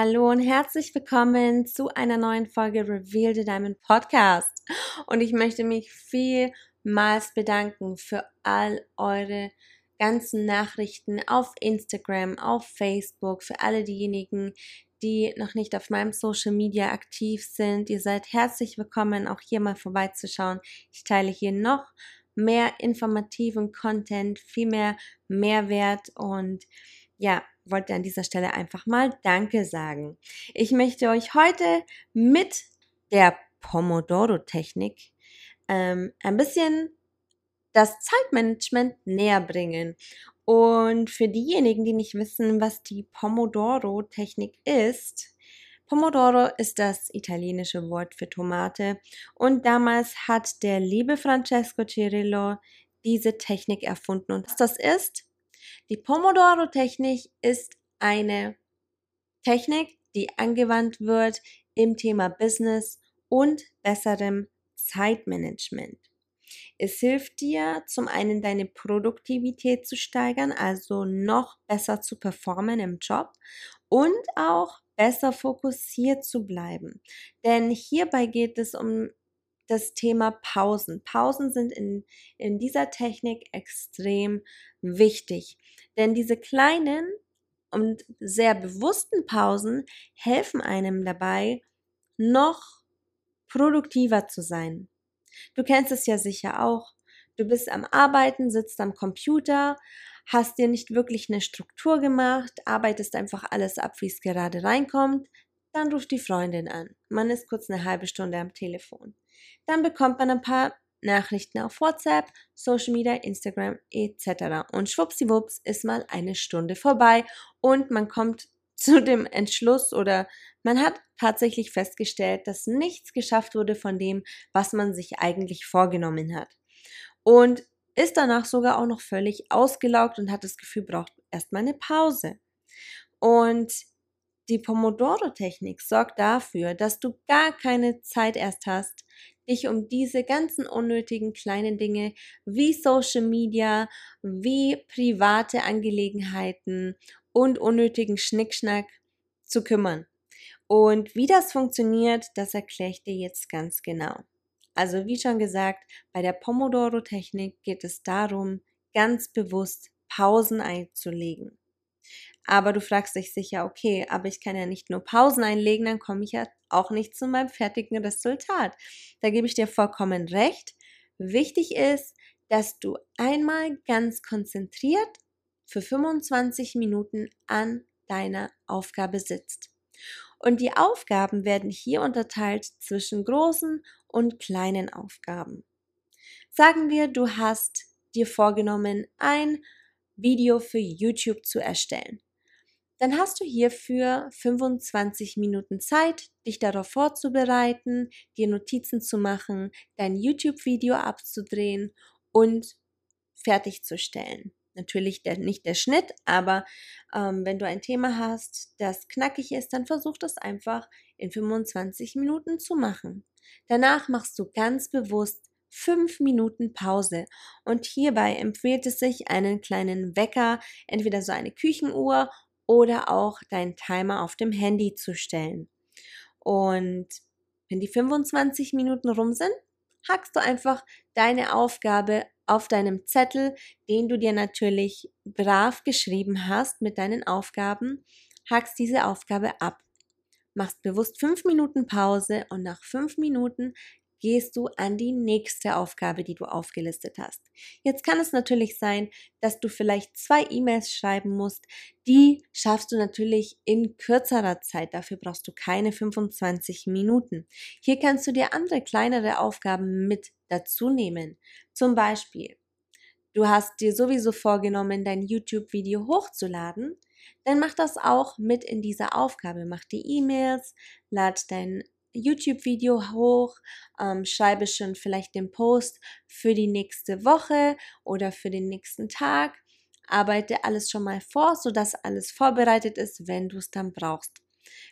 Hallo und herzlich willkommen zu einer neuen Folge Reveal the Diamond Podcast. Und ich möchte mich vielmals bedanken für all eure ganzen Nachrichten auf Instagram, auf Facebook, für alle diejenigen, die noch nicht auf meinem Social Media aktiv sind. Ihr seid herzlich willkommen, auch hier mal vorbeizuschauen. Ich teile hier noch mehr informativen Content, viel mehr Mehrwert und ja, wollte an dieser Stelle einfach mal Danke sagen. Ich möchte euch heute mit der Pomodoro-Technik ähm, ein bisschen das Zeitmanagement näher bringen. Und für diejenigen, die nicht wissen, was die Pomodoro-Technik ist, Pomodoro ist das italienische Wort für Tomate und damals hat der liebe Francesco Cirillo diese Technik erfunden. Und was das ist, die Pomodoro-Technik ist eine Technik, die angewandt wird im Thema Business und besserem Zeitmanagement. Es hilft dir zum einen deine Produktivität zu steigern, also noch besser zu performen im Job und auch besser fokussiert zu bleiben. Denn hierbei geht es um das Thema Pausen. Pausen sind in, in dieser Technik extrem wichtig. Denn diese kleinen und sehr bewussten Pausen helfen einem dabei, noch produktiver zu sein. Du kennst es ja sicher auch. Du bist am Arbeiten, sitzt am Computer, hast dir nicht wirklich eine Struktur gemacht, arbeitest einfach alles ab, wie es gerade reinkommt, dann ruft die Freundin an. Man ist kurz eine halbe Stunde am Telefon. Dann bekommt man ein paar Nachrichten auf WhatsApp, Social Media, Instagram etc. Und schwuppsiwupps ist mal eine Stunde vorbei und man kommt zu dem Entschluss oder man hat tatsächlich festgestellt, dass nichts geschafft wurde von dem, was man sich eigentlich vorgenommen hat. Und ist danach sogar auch noch völlig ausgelaugt und hat das Gefühl, braucht erstmal eine Pause. Und die Pomodoro-Technik sorgt dafür, dass du gar keine Zeit erst hast, dich um diese ganzen unnötigen kleinen Dinge wie Social Media, wie private Angelegenheiten und unnötigen Schnickschnack zu kümmern. Und wie das funktioniert, das erkläre ich dir jetzt ganz genau. Also wie schon gesagt, bei der Pomodoro-Technik geht es darum, ganz bewusst Pausen einzulegen. Aber du fragst dich sicher, okay, aber ich kann ja nicht nur Pausen einlegen, dann komme ich ja auch nicht zu meinem fertigen Resultat. Da gebe ich dir vollkommen recht. Wichtig ist, dass du einmal ganz konzentriert für 25 Minuten an deiner Aufgabe sitzt. Und die Aufgaben werden hier unterteilt zwischen großen und kleinen Aufgaben. Sagen wir, du hast dir vorgenommen, ein Video für YouTube zu erstellen dann hast du hierfür 25 Minuten Zeit, dich darauf vorzubereiten, dir Notizen zu machen, dein YouTube-Video abzudrehen und fertigzustellen. Natürlich der, nicht der Schnitt, aber ähm, wenn du ein Thema hast, das knackig ist, dann versuch das einfach in 25 Minuten zu machen. Danach machst du ganz bewusst fünf Minuten Pause. Und hierbei empfiehlt es sich, einen kleinen Wecker, entweder so eine Küchenuhr oder auch deinen Timer auf dem Handy zu stellen. Und wenn die 25 Minuten rum sind, hackst du einfach deine Aufgabe auf deinem Zettel, den du dir natürlich brav geschrieben hast mit deinen Aufgaben, hackst diese Aufgabe ab. Machst bewusst fünf Minuten Pause und nach fünf Minuten gehst du an die nächste Aufgabe, die du aufgelistet hast. Jetzt kann es natürlich sein, dass du vielleicht zwei E-Mails schreiben musst. Die schaffst du natürlich in kürzerer Zeit. Dafür brauchst du keine 25 Minuten. Hier kannst du dir andere kleinere Aufgaben mit dazu nehmen. Zum Beispiel, du hast dir sowieso vorgenommen, dein YouTube-Video hochzuladen. dann mach das auch mit in dieser Aufgabe. Mach die E-Mails, lad dein YouTube-Video hoch, ähm, schreibe schon vielleicht den Post für die nächste Woche oder für den nächsten Tag. Arbeite alles schon mal vor, sodass alles vorbereitet ist, wenn du es dann brauchst.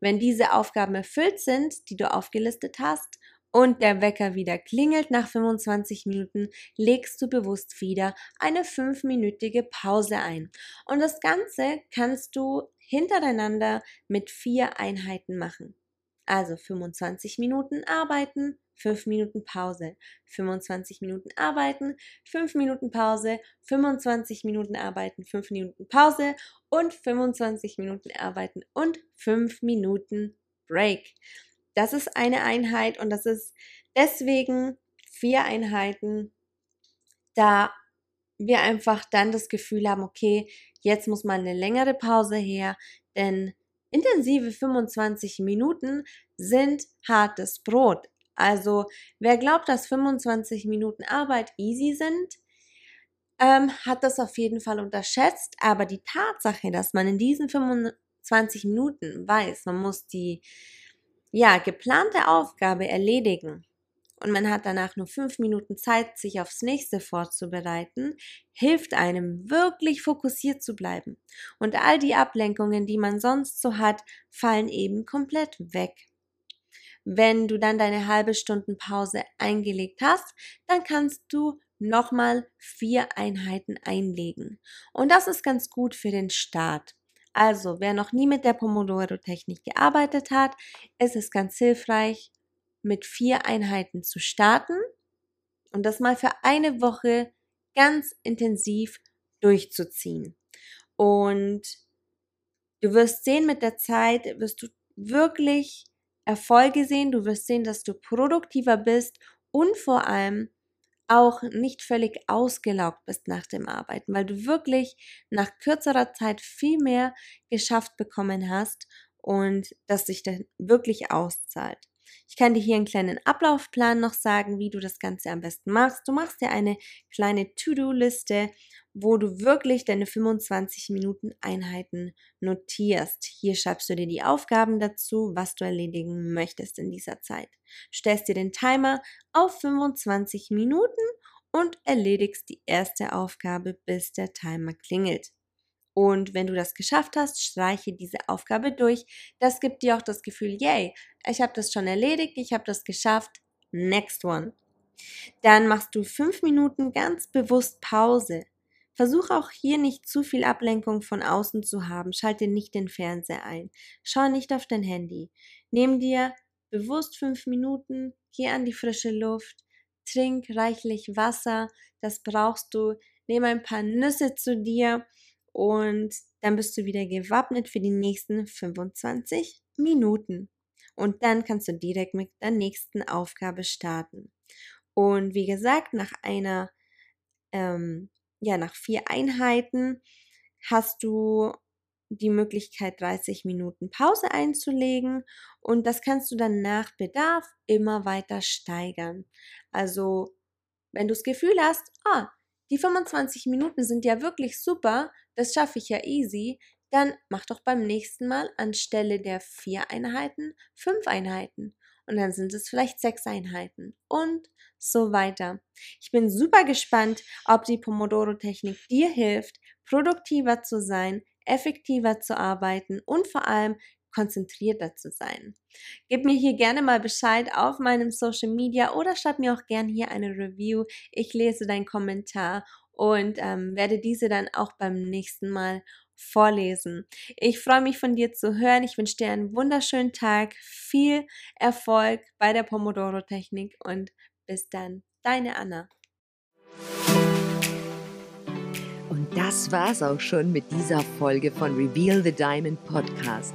Wenn diese Aufgaben erfüllt sind, die du aufgelistet hast, und der Wecker wieder klingelt nach 25 Minuten, legst du bewusst wieder eine fünfminütige Pause ein. Und das Ganze kannst du hintereinander mit vier Einheiten machen. Also 25 Minuten arbeiten, 5 Minuten Pause, 25 Minuten arbeiten, 5 Minuten Pause, 25 Minuten arbeiten, 5 Minuten Pause und 25 Minuten arbeiten und 5 Minuten Break. Das ist eine Einheit und das ist deswegen vier Einheiten, da wir einfach dann das Gefühl haben, okay, jetzt muss mal eine längere Pause her, denn intensive 25 Minuten sind hartes Brot. Also wer glaubt, dass 25 Minuten Arbeit easy sind, ähm, hat das auf jeden Fall unterschätzt. Aber die Tatsache, dass man in diesen 25 Minuten weiß, man muss die ja, geplante Aufgabe erledigen und man hat danach nur fünf Minuten Zeit, sich aufs nächste vorzubereiten, hilft einem wirklich fokussiert zu bleiben. Und all die Ablenkungen, die man sonst so hat, fallen eben komplett weg. Wenn du dann deine halbe Stunden Pause eingelegt hast, dann kannst du nochmal vier Einheiten einlegen. Und das ist ganz gut für den Start. Also, wer noch nie mit der Pomodoro-Technik gearbeitet hat, ist es ganz hilfreich, mit vier Einheiten zu starten und das mal für eine Woche ganz intensiv durchzuziehen. Und du wirst sehen, mit der Zeit wirst du wirklich Erfolge sehen, du wirst sehen, dass du produktiver bist und vor allem auch nicht völlig ausgelaugt bist nach dem Arbeiten, weil du wirklich nach kürzerer Zeit viel mehr geschafft bekommen hast und das sich dann wirklich auszahlt. Ich kann dir hier einen kleinen Ablaufplan noch sagen, wie du das Ganze am besten machst. Du machst dir eine kleine To-Do-Liste, wo du wirklich deine 25 Minuten Einheiten notierst. Hier schreibst du dir die Aufgaben dazu, was du erledigen möchtest in dieser Zeit. Stellst dir den Timer auf 25 Minuten und erledigst die erste Aufgabe, bis der Timer klingelt. Und wenn du das geschafft hast, streiche diese Aufgabe durch. Das gibt dir auch das Gefühl, yay, ich habe das schon erledigt, ich habe das geschafft. Next one. Dann machst du fünf Minuten ganz bewusst Pause. Versuch auch hier nicht zu viel Ablenkung von außen zu haben. Schalte nicht den Fernseher ein. Schau nicht auf dein Handy. Nimm dir bewusst fünf Minuten, geh an die frische Luft, trink reichlich Wasser, das brauchst du. Nimm ein paar Nüsse zu dir und dann bist du wieder gewappnet für die nächsten 25 Minuten. Und dann kannst du direkt mit der nächsten Aufgabe starten. Und wie gesagt, nach einer, ähm, ja, nach vier Einheiten hast du die Möglichkeit, 30 Minuten Pause einzulegen und das kannst du dann nach Bedarf immer weiter steigern. Also, wenn du das Gefühl hast, ah, die 25 Minuten sind ja wirklich super, das schaffe ich ja easy, dann mach doch beim nächsten Mal anstelle der vier Einheiten fünf Einheiten. Und dann sind es vielleicht sechs Einheiten und so weiter. Ich bin super gespannt, ob die Pomodoro-Technik dir hilft, produktiver zu sein, effektiver zu arbeiten und vor allem konzentrierter zu sein. Gib mir hier gerne mal Bescheid auf meinem Social Media oder schreib mir auch gerne hier eine Review. Ich lese deinen Kommentar und ähm, werde diese dann auch beim nächsten Mal vorlesen. Ich freue mich von dir zu hören. Ich wünsche dir einen wunderschönen Tag, viel Erfolg bei der Pomodoro-Technik und bis dann, deine Anna. Und das war's auch schon mit dieser Folge von Reveal the Diamond Podcast.